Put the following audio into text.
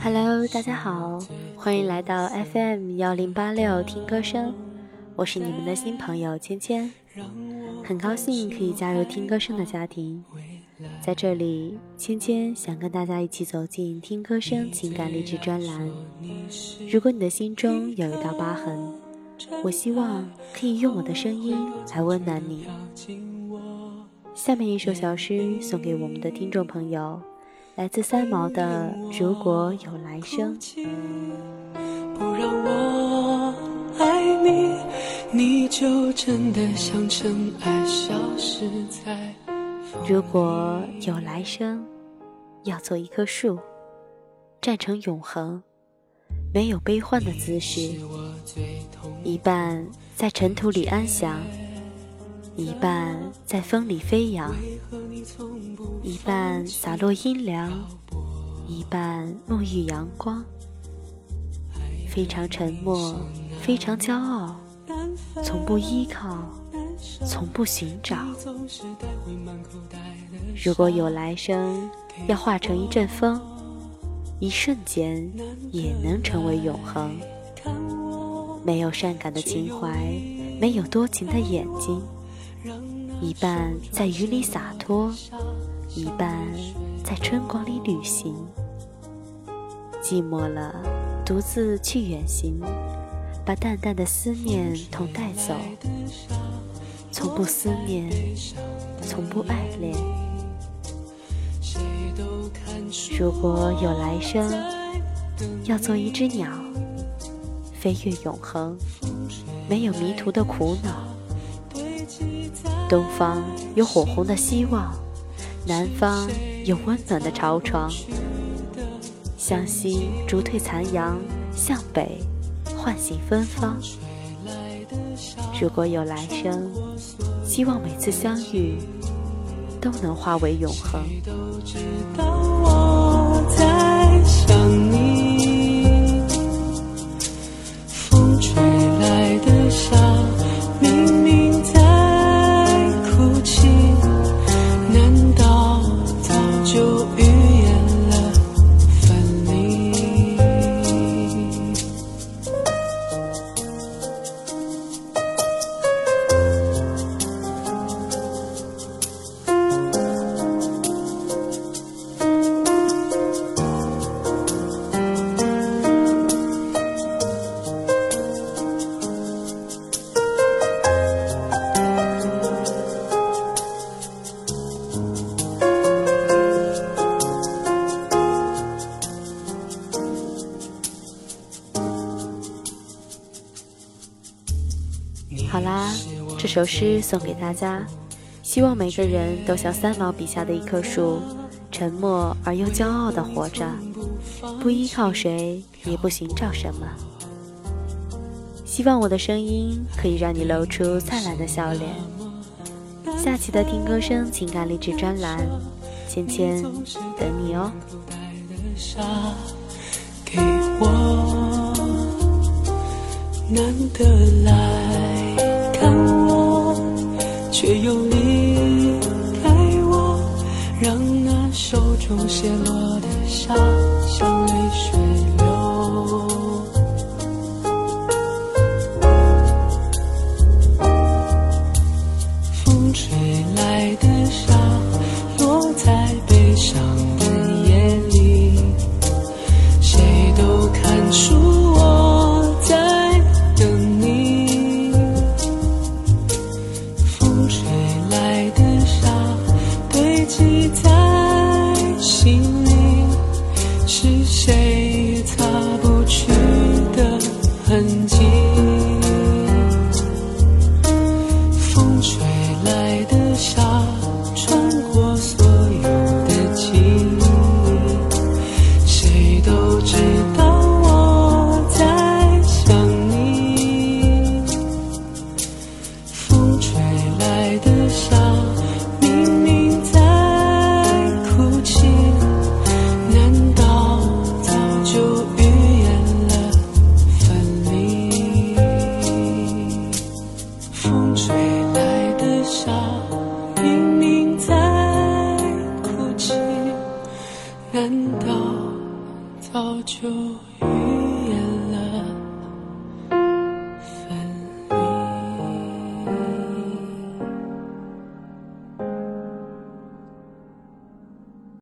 Hello，大家好，欢迎来到 FM 幺零八六听歌声，我是你们的新朋友芊芊，很高兴可以加入听歌声的家庭。在这里，芊芊想跟大家一起走进听歌声情感励志专栏。如果你的心中有一道疤痕，我希望可以用我的声音来温暖你。下面一首小诗送给我们的听众朋友。来自三毛的《如果有来生》。不让我爱你，你就真的像尘埃消失在。如果有来生，要做一棵树，站成永恒，没有悲欢的姿势，一半在尘土里安详。一半在风里飞扬，一半洒落阴凉，一半沐浴阳光。非常沉默，非常骄傲，从不依靠，从不寻找。如果有来生，要化成一阵风，一瞬间也能成为永恒。没有善感的情怀，没有多情的眼睛。一半在雨里洒脱，一半在春光里旅行。寂寞了，独自去远行，把淡淡的思念同带走。从不思念，从不爱恋。如果有来生，要做一只鸟，飞越永恒，没有迷途的苦恼。东方有火红的希望，南方有温暖的巢床。向西逐退残阳，向北唤醒芬芳。如果有来生，希望每次相遇都能化为永恒。好啦，这首诗送给大家，希望每个人都像三毛笔下的一棵树，沉默而又骄傲地活着，不依靠谁，也不寻找什么。希望我的声音可以让你露出灿烂的笑脸。下期的听歌声情感励志专栏，芊芊等你哦。难得来知道我在想你，风吹来的砂，明明在哭泣，难道早就预言了分离？风吹来的砂，明明在哭泣，难道？多久。